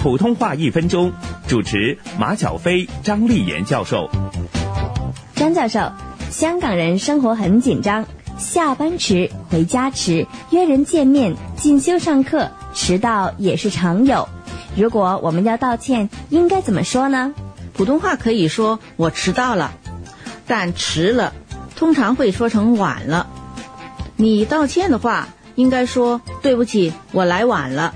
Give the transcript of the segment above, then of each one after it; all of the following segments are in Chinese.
普通话一分钟，主持马晓飞、张丽妍教授。张教授，香港人生活很紧张，下班迟、回家迟、约人见面、进修上课，迟到也是常有。如果我们要道歉，应该怎么说呢？普通话可以说我迟到了，但迟了通常会说成晚了。你道歉的话，应该说对不起，我来晚了。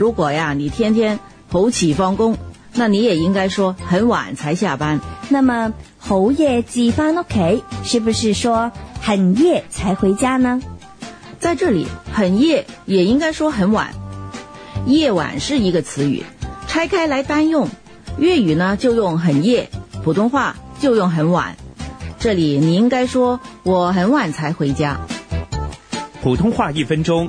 如果呀，你天天好起放工，那你也应该说很晚才下班。那么好夜至翻屋企，是不是说很夜才回家呢？在这里，很夜也应该说很晚。夜晚是一个词语，拆开来单用，粤语呢就用很夜，普通话就用很晚。这里你应该说我很晚才回家。普通话一分钟，